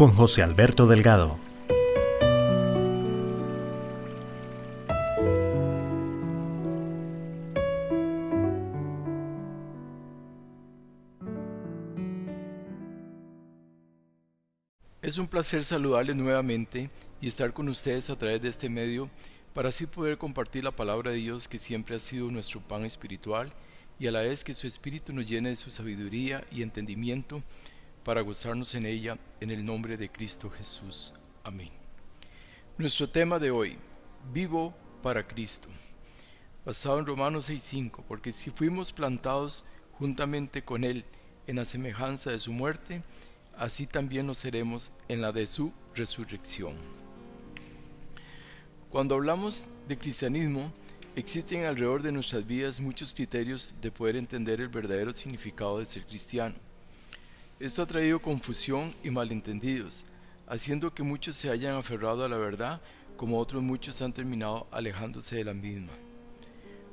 Con José Alberto Delgado. Es un placer saludarles nuevamente y estar con ustedes a través de este medio para así poder compartir la palabra de Dios que siempre ha sido nuestro pan espiritual y a la vez que su espíritu nos llene de su sabiduría y entendimiento para gozarnos en ella en el nombre de Cristo Jesús. Amén. Nuestro tema de hoy, vivo para Cristo, basado en Romanos 6.5, porque si fuimos plantados juntamente con Él en la semejanza de su muerte, así también lo seremos en la de su resurrección. Cuando hablamos de cristianismo, existen alrededor de nuestras vidas muchos criterios de poder entender el verdadero significado de ser cristiano. Esto ha traído confusión y malentendidos, haciendo que muchos se hayan aferrado a la verdad, como otros muchos han terminado alejándose de la misma.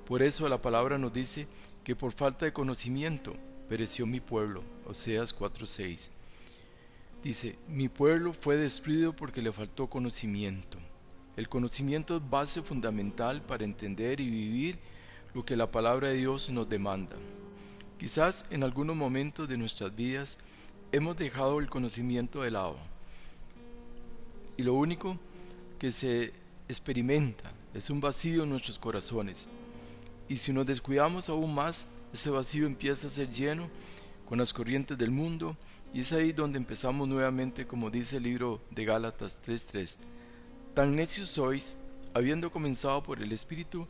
Por eso la palabra nos dice que por falta de conocimiento pereció mi pueblo, Oseas 4:6. Dice, mi pueblo fue destruido porque le faltó conocimiento. El conocimiento es base fundamental para entender y vivir lo que la palabra de Dios nos demanda. Quizás en algunos momentos de nuestras vidas hemos dejado el conocimiento de lado. Y lo único que se experimenta es un vacío en nuestros corazones. Y si nos descuidamos aún más, ese vacío empieza a ser lleno con las corrientes del mundo y es ahí donde empezamos nuevamente, como dice el libro de Gálatas 3:3. Tan necios sois, habiendo comenzado por el Espíritu,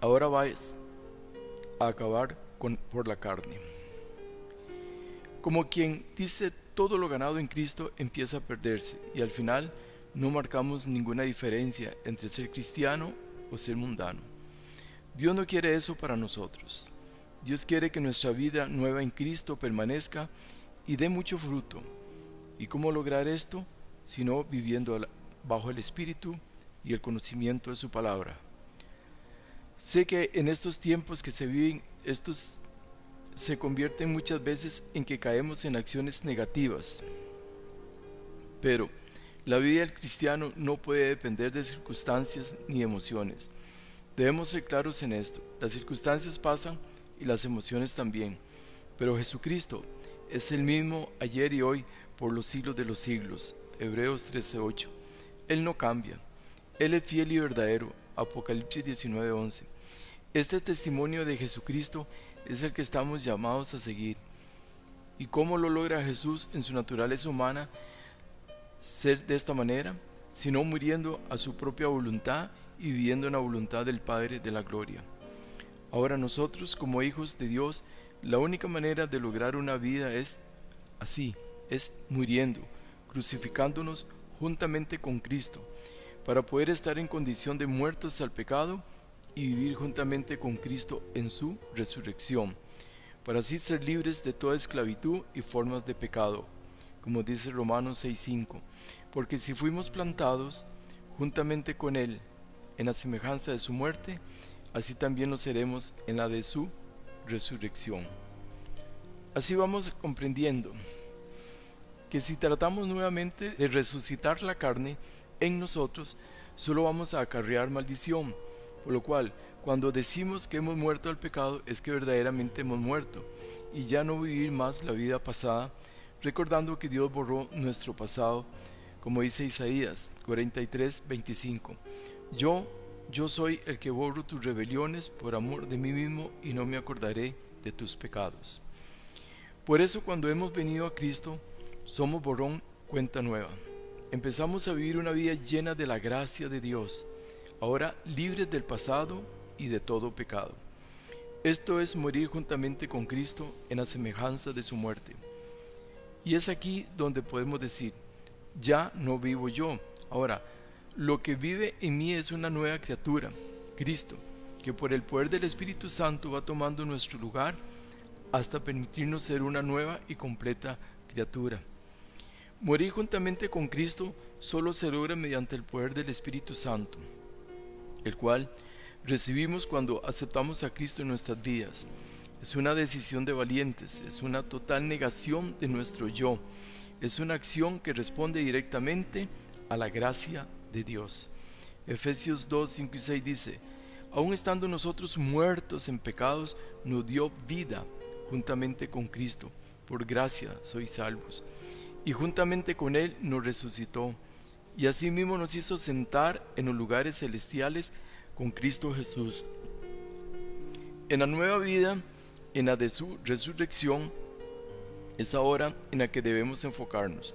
ahora vais a acabar por la carne. Como quien dice todo lo ganado en Cristo empieza a perderse y al final no marcamos ninguna diferencia entre ser cristiano o ser mundano. Dios no quiere eso para nosotros. Dios quiere que nuestra vida nueva en Cristo permanezca y dé mucho fruto. ¿Y cómo lograr esto? Sino viviendo bajo el Espíritu y el conocimiento de su palabra. Sé que en estos tiempos que se viven, estos se convierten muchas veces en que caemos en acciones negativas. Pero la vida del cristiano no puede depender de circunstancias ni emociones. Debemos ser claros en esto. Las circunstancias pasan y las emociones también. Pero Jesucristo es el mismo ayer y hoy por los siglos de los siglos. Hebreos 13:8. Él no cambia. Él es fiel y verdadero. Apocalipsis 19:11. Este testimonio de Jesucristo es el que estamos llamados a seguir. ¿Y cómo lo logra Jesús en su naturaleza humana ser de esta manera? Sino muriendo a su propia voluntad y viviendo en la voluntad del Padre de la Gloria. Ahora nosotros, como hijos de Dios, la única manera de lograr una vida es así, es muriendo, crucificándonos juntamente con Cristo, para poder estar en condición de muertos al pecado y vivir juntamente con Cristo en su resurrección, para así ser libres de toda esclavitud y formas de pecado, como dice Romanos 6:5, porque si fuimos plantados juntamente con Él en la semejanza de su muerte, así también lo seremos en la de su resurrección. Así vamos comprendiendo que si tratamos nuevamente de resucitar la carne en nosotros, solo vamos a acarrear maldición, por lo cual, cuando decimos que hemos muerto al pecado, es que verdaderamente hemos muerto, y ya no vivir más la vida pasada, recordando que Dios borró nuestro pasado, como dice Isaías 43, 25. Yo, yo soy el que borro tus rebeliones por amor de mí mismo y no me acordaré de tus pecados. Por eso cuando hemos venido a Cristo, somos borrón cuenta nueva. Empezamos a vivir una vida llena de la gracia de Dios ahora libres del pasado y de todo pecado. Esto es morir juntamente con Cristo en la semejanza de su muerte. Y es aquí donde podemos decir, ya no vivo yo. Ahora, lo que vive en mí es una nueva criatura, Cristo, que por el poder del Espíritu Santo va tomando nuestro lugar hasta permitirnos ser una nueva y completa criatura. Morir juntamente con Cristo solo se logra mediante el poder del Espíritu Santo, el cual recibimos cuando aceptamos a Cristo en nuestras vidas. Es una decisión de valientes, es una total negación de nuestro yo, es una acción que responde directamente a la gracia de Dios. Efesios 2, 5 y 6 dice, aun estando nosotros muertos en pecados, nos dio vida juntamente con Cristo. Por gracia sois salvos y juntamente con Él nos resucitó, y asimismo nos hizo sentar en los lugares celestiales con Cristo Jesús. En la nueva vida, en la de su resurrección, es ahora en la que debemos enfocarnos.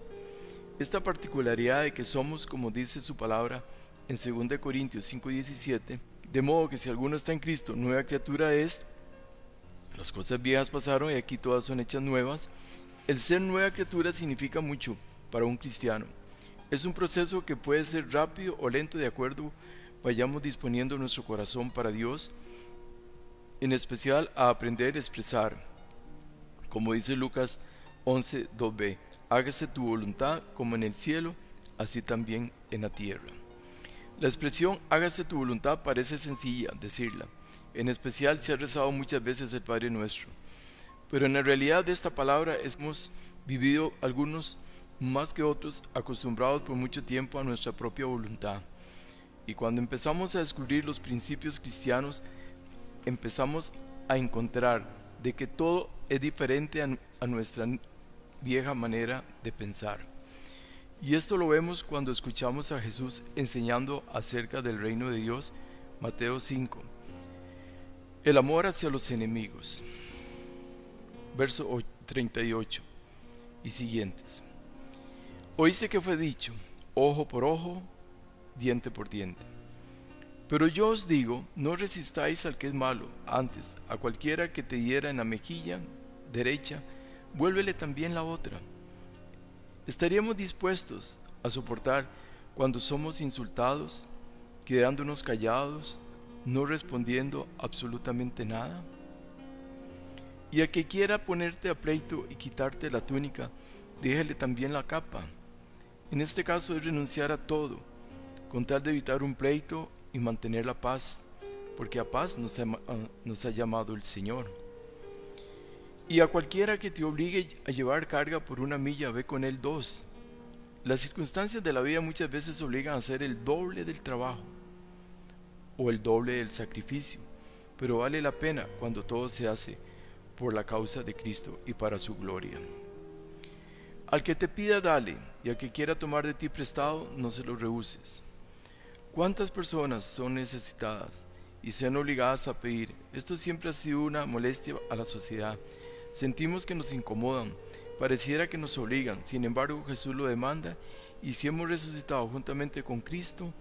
Esta particularidad de que somos, como dice su palabra en 2 Corintios 5:17, de modo que si alguno está en Cristo, nueva criatura es, las cosas viejas pasaron y aquí todas son hechas nuevas, el ser nueva criatura significa mucho para un cristiano. Es un proceso que puede ser rápido o lento de acuerdo vayamos disponiendo nuestro corazón para Dios, en especial a aprender a expresar, como dice Lucas 11, 2b, hágase tu voluntad como en el cielo, así también en la tierra. La expresión hágase tu voluntad parece sencilla decirla, en especial si ha rezado muchas veces el Padre Nuestro. Pero en la realidad de esta palabra hemos vivido algunos más que otros acostumbrados por mucho tiempo a nuestra propia voluntad. Y cuando empezamos a descubrir los principios cristianos, empezamos a encontrar de que todo es diferente a, a nuestra vieja manera de pensar. Y esto lo vemos cuando escuchamos a Jesús enseñando acerca del reino de Dios, Mateo 5. El amor hacia los enemigos verso 38 y siguientes. Oíste que fue dicho, ojo por ojo, diente por diente. Pero yo os digo, no resistáis al que es malo, antes, a cualquiera que te diera en la mejilla derecha, vuélvele también la otra. ¿Estaríamos dispuestos a soportar cuando somos insultados, quedándonos callados, no respondiendo absolutamente nada? Y al que quiera ponerte a pleito y quitarte la túnica, déjale también la capa. En este caso es renunciar a todo, con tal de evitar un pleito y mantener la paz, porque a paz nos ha, ah, nos ha llamado el Señor. Y a cualquiera que te obligue a llevar carga por una milla, ve con él dos. Las circunstancias de la vida muchas veces obligan a hacer el doble del trabajo o el doble del sacrificio, pero vale la pena cuando todo se hace por la causa de Cristo y para su gloria. Al que te pida, dale, y al que quiera tomar de ti prestado, no se lo rehuses. ¿Cuántas personas son necesitadas y sean obligadas a pedir? Esto siempre ha sido una molestia a la sociedad. Sentimos que nos incomodan, pareciera que nos obligan, sin embargo Jesús lo demanda y si hemos resucitado juntamente con Cristo,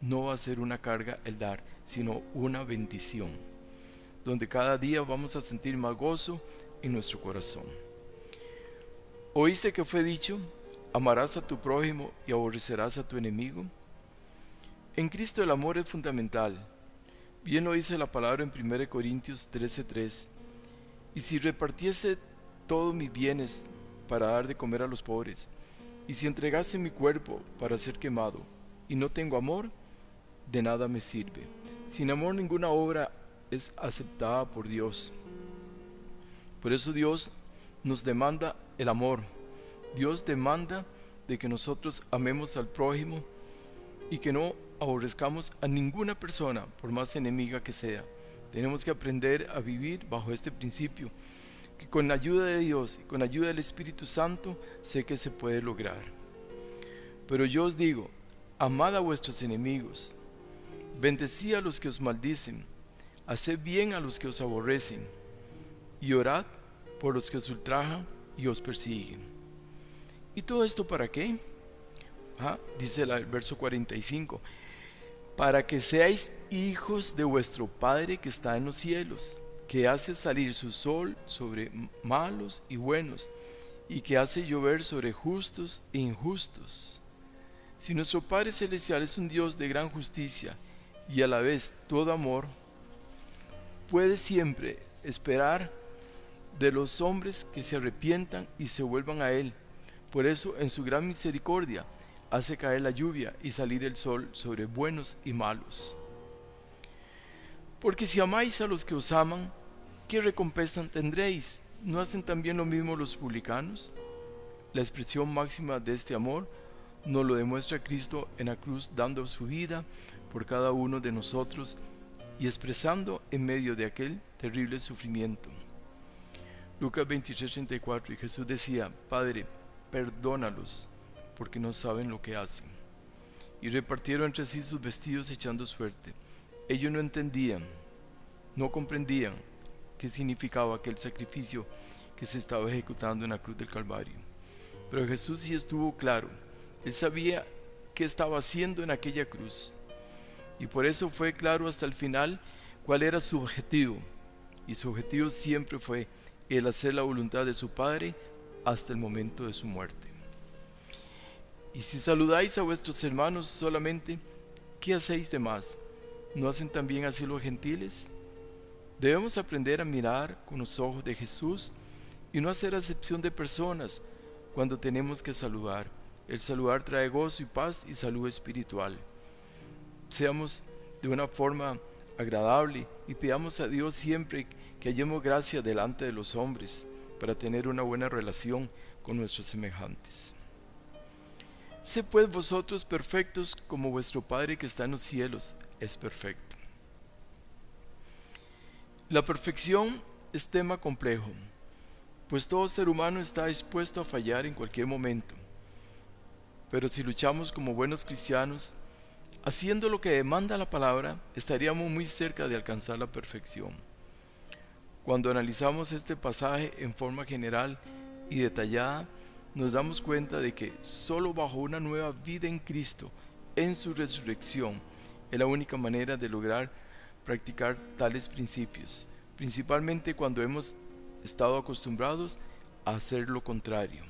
no va a ser una carga el dar, sino una bendición donde cada día vamos a sentir más gozo en nuestro corazón. ¿Oíste que fue dicho? Amarás a tu prójimo y aborrecerás a tu enemigo. En Cristo el amor es fundamental. Bien lo dice la palabra en 1 Corintios 13:3. Y si repartiese todos mis bienes para dar de comer a los pobres, y si entregase mi cuerpo para ser quemado, y no tengo amor, de nada me sirve. Sin amor ninguna obra es aceptada por Dios. Por eso Dios nos demanda el amor. Dios demanda de que nosotros amemos al prójimo y que no aborrezcamos a ninguna persona, por más enemiga que sea. Tenemos que aprender a vivir bajo este principio, que con la ayuda de Dios y con la ayuda del Espíritu Santo sé que se puede lograr. Pero yo os digo, amad a vuestros enemigos, bendecid a los que os maldicen, haced bien a los que os aborrecen, y orad por los que os ultrajan y os persiguen. ¿Y todo esto para qué? Ah, dice el verso 45, para que seáis hijos de vuestro Padre que está en los cielos, que hace salir su sol sobre malos y buenos, y que hace llover sobre justos e injustos. Si nuestro Padre Celestial es un Dios de gran justicia y a la vez todo amor, puede siempre esperar de los hombres que se arrepientan y se vuelvan a Él. Por eso, en su gran misericordia, hace caer la lluvia y salir el sol sobre buenos y malos. Porque si amáis a los que os aman, ¿qué recompensa tendréis? ¿No hacen también lo mismo los publicanos? La expresión máxima de este amor nos lo demuestra Cristo en la cruz dando su vida por cada uno de nosotros y expresando en medio de aquel terrible sufrimiento. Lucas 23:34 y Jesús decía, Padre, perdónalos porque no saben lo que hacen. Y repartieron entre sí sus vestidos echando suerte. Ellos no entendían, no comprendían qué significaba aquel sacrificio que se estaba ejecutando en la cruz del Calvario. Pero Jesús sí estuvo claro, él sabía qué estaba haciendo en aquella cruz. Y por eso fue claro hasta el final cuál era su objetivo. Y su objetivo siempre fue el hacer la voluntad de su Padre hasta el momento de su muerte. Y si saludáis a vuestros hermanos solamente, ¿qué hacéis de más? ¿No hacen también así los gentiles? Debemos aprender a mirar con los ojos de Jesús y no hacer acepción de personas cuando tenemos que saludar. El saludar trae gozo y paz y salud espiritual. Seamos de una forma agradable y pidamos a Dios siempre que hallemos gracia delante de los hombres para tener una buena relación con nuestros semejantes. Sé pues vosotros perfectos como vuestro Padre que está en los cielos es perfecto. La perfección es tema complejo, pues todo ser humano está dispuesto a fallar en cualquier momento. Pero si luchamos como buenos cristianos, haciendo lo que demanda la palabra, estaríamos muy cerca de alcanzar la perfección. Cuando analizamos este pasaje en forma general y detallada, nos damos cuenta de que solo bajo una nueva vida en Cristo, en su resurrección, es la única manera de lograr practicar tales principios, principalmente cuando hemos estado acostumbrados a hacer lo contrario.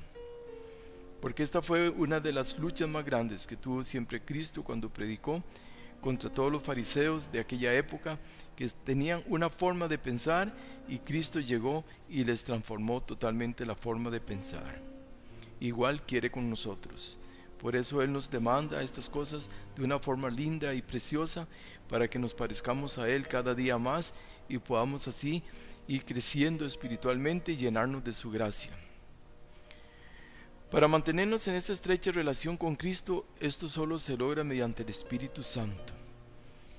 Porque esta fue una de las luchas más grandes que tuvo siempre Cristo cuando predicó contra todos los fariseos de aquella época que tenían una forma de pensar y Cristo llegó y les transformó totalmente la forma de pensar. Igual quiere con nosotros. Por eso Él nos demanda estas cosas de una forma linda y preciosa para que nos parezcamos a Él cada día más y podamos así ir creciendo espiritualmente y llenarnos de su gracia. Para mantenernos en esta estrecha relación con Cristo, esto solo se logra mediante el Espíritu Santo.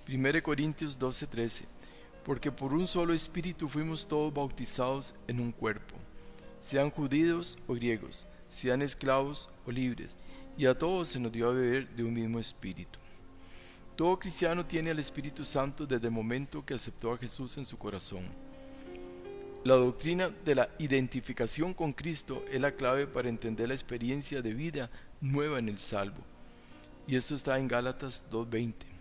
1 Corintios 12:13 Porque por un solo Espíritu fuimos todos bautizados en un cuerpo, sean judíos o griegos, sean esclavos o libres, y a todos se nos dio a beber de un mismo espíritu. Todo cristiano tiene al Espíritu Santo desde el momento que aceptó a Jesús en su corazón. La doctrina de la identificación con Cristo es la clave para entender la experiencia de vida nueva en el salvo. Y esto está en Gálatas 2.20.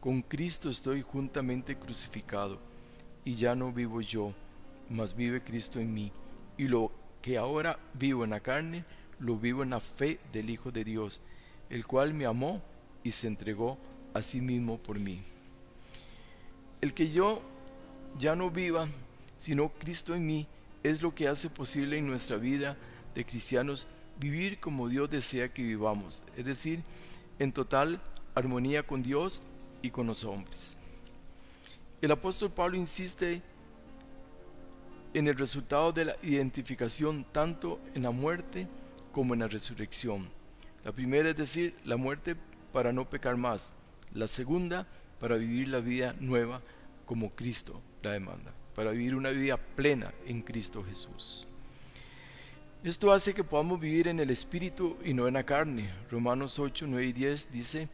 Con Cristo estoy juntamente crucificado, y ya no vivo yo, mas vive Cristo en mí. Y lo que ahora vivo en la carne, lo vivo en la fe del Hijo de Dios, el cual me amó y se entregó a sí mismo por mí. El que yo ya no viva, sino Cristo en mí, es lo que hace posible en nuestra vida de cristianos vivir como Dios desea que vivamos, es decir, en total armonía con Dios y con los hombres. El apóstol Pablo insiste en el resultado de la identificación tanto en la muerte como en la resurrección. La primera es decir, la muerte para no pecar más. La segunda, para vivir la vida nueva como Cristo la demanda, para vivir una vida plena en Cristo Jesús. Esto hace que podamos vivir en el Espíritu y no en la carne. Romanos 8, 9 y 10 dice,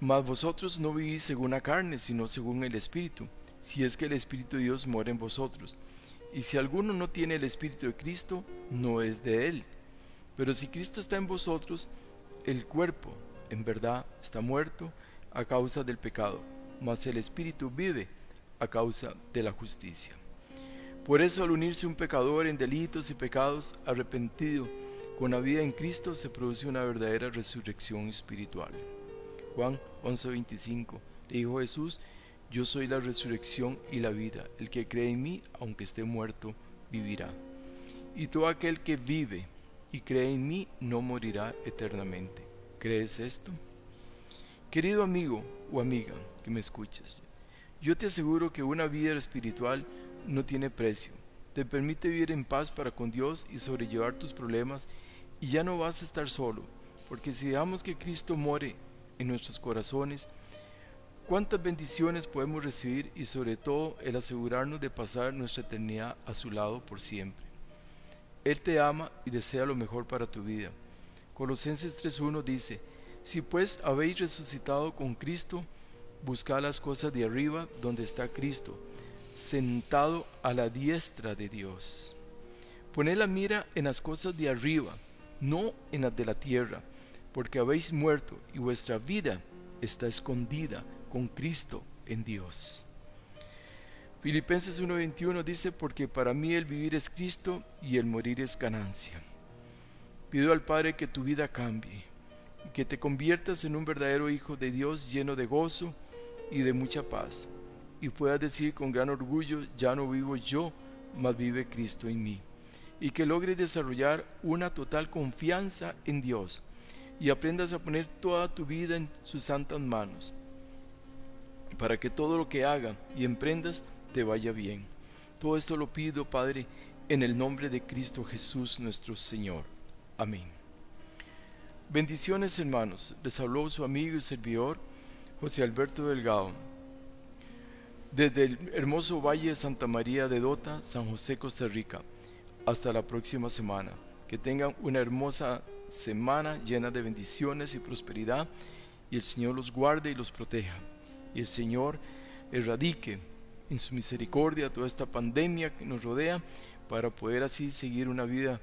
Mas vosotros no vivís según la carne, sino según el Espíritu, si es que el Espíritu de Dios mora en vosotros. Y si alguno no tiene el Espíritu de Cristo, no es de él. Pero si Cristo está en vosotros, el cuerpo en verdad está muerto a causa del pecado, mas el Espíritu vive a causa de la justicia. Por eso al unirse un pecador en delitos y pecados arrepentido con la vida en Cristo se produce una verdadera resurrección espiritual. Juan 11:25 le dijo Jesús, yo soy la resurrección y la vida, el que cree en mí, aunque esté muerto, vivirá. Y todo aquel que vive y cree en mí no morirá eternamente. ¿Crees esto? Querido amigo o amiga que me escuchas, yo te aseguro que una vida espiritual no tiene precio. Te permite vivir en paz para con Dios y sobrellevar tus problemas y ya no vas a estar solo, porque si dejamos que Cristo more en nuestros corazones, cuántas bendiciones podemos recibir y sobre todo el asegurarnos de pasar nuestra eternidad a su lado por siempre. Él te ama y desea lo mejor para tu vida. Colosenses 3.1 dice, Si pues habéis resucitado con Cristo, buscad las cosas de arriba donde está Cristo sentado a la diestra de Dios. Poned la mira en las cosas de arriba, no en las de la tierra, porque habéis muerto y vuestra vida está escondida con Cristo en Dios. Filipenses 1:21 dice, porque para mí el vivir es Cristo y el morir es ganancia. Pido al Padre que tu vida cambie y que te conviertas en un verdadero hijo de Dios lleno de gozo y de mucha paz y puedas decir con gran orgullo, ya no vivo yo, mas vive Cristo en mí. Y que logres desarrollar una total confianza en Dios y aprendas a poner toda tu vida en sus santas manos, para que todo lo que haga y emprendas te vaya bien. Todo esto lo pido, Padre, en el nombre de Cristo Jesús nuestro Señor. Amén. Bendiciones hermanos, les habló su amigo y servidor José Alberto Delgado desde el hermoso Valle de Santa María de Dota, San José, Costa Rica. Hasta la próxima semana. Que tengan una hermosa semana llena de bendiciones y prosperidad y el Señor los guarde y los proteja. Y el Señor erradique en su misericordia toda esta pandemia que nos rodea para poder así seguir una vida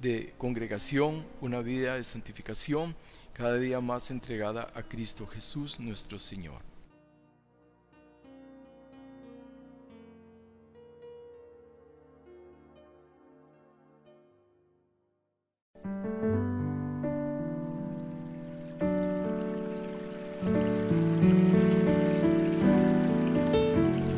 de congregación, una vida de santificación, cada día más entregada a Cristo Jesús nuestro Señor.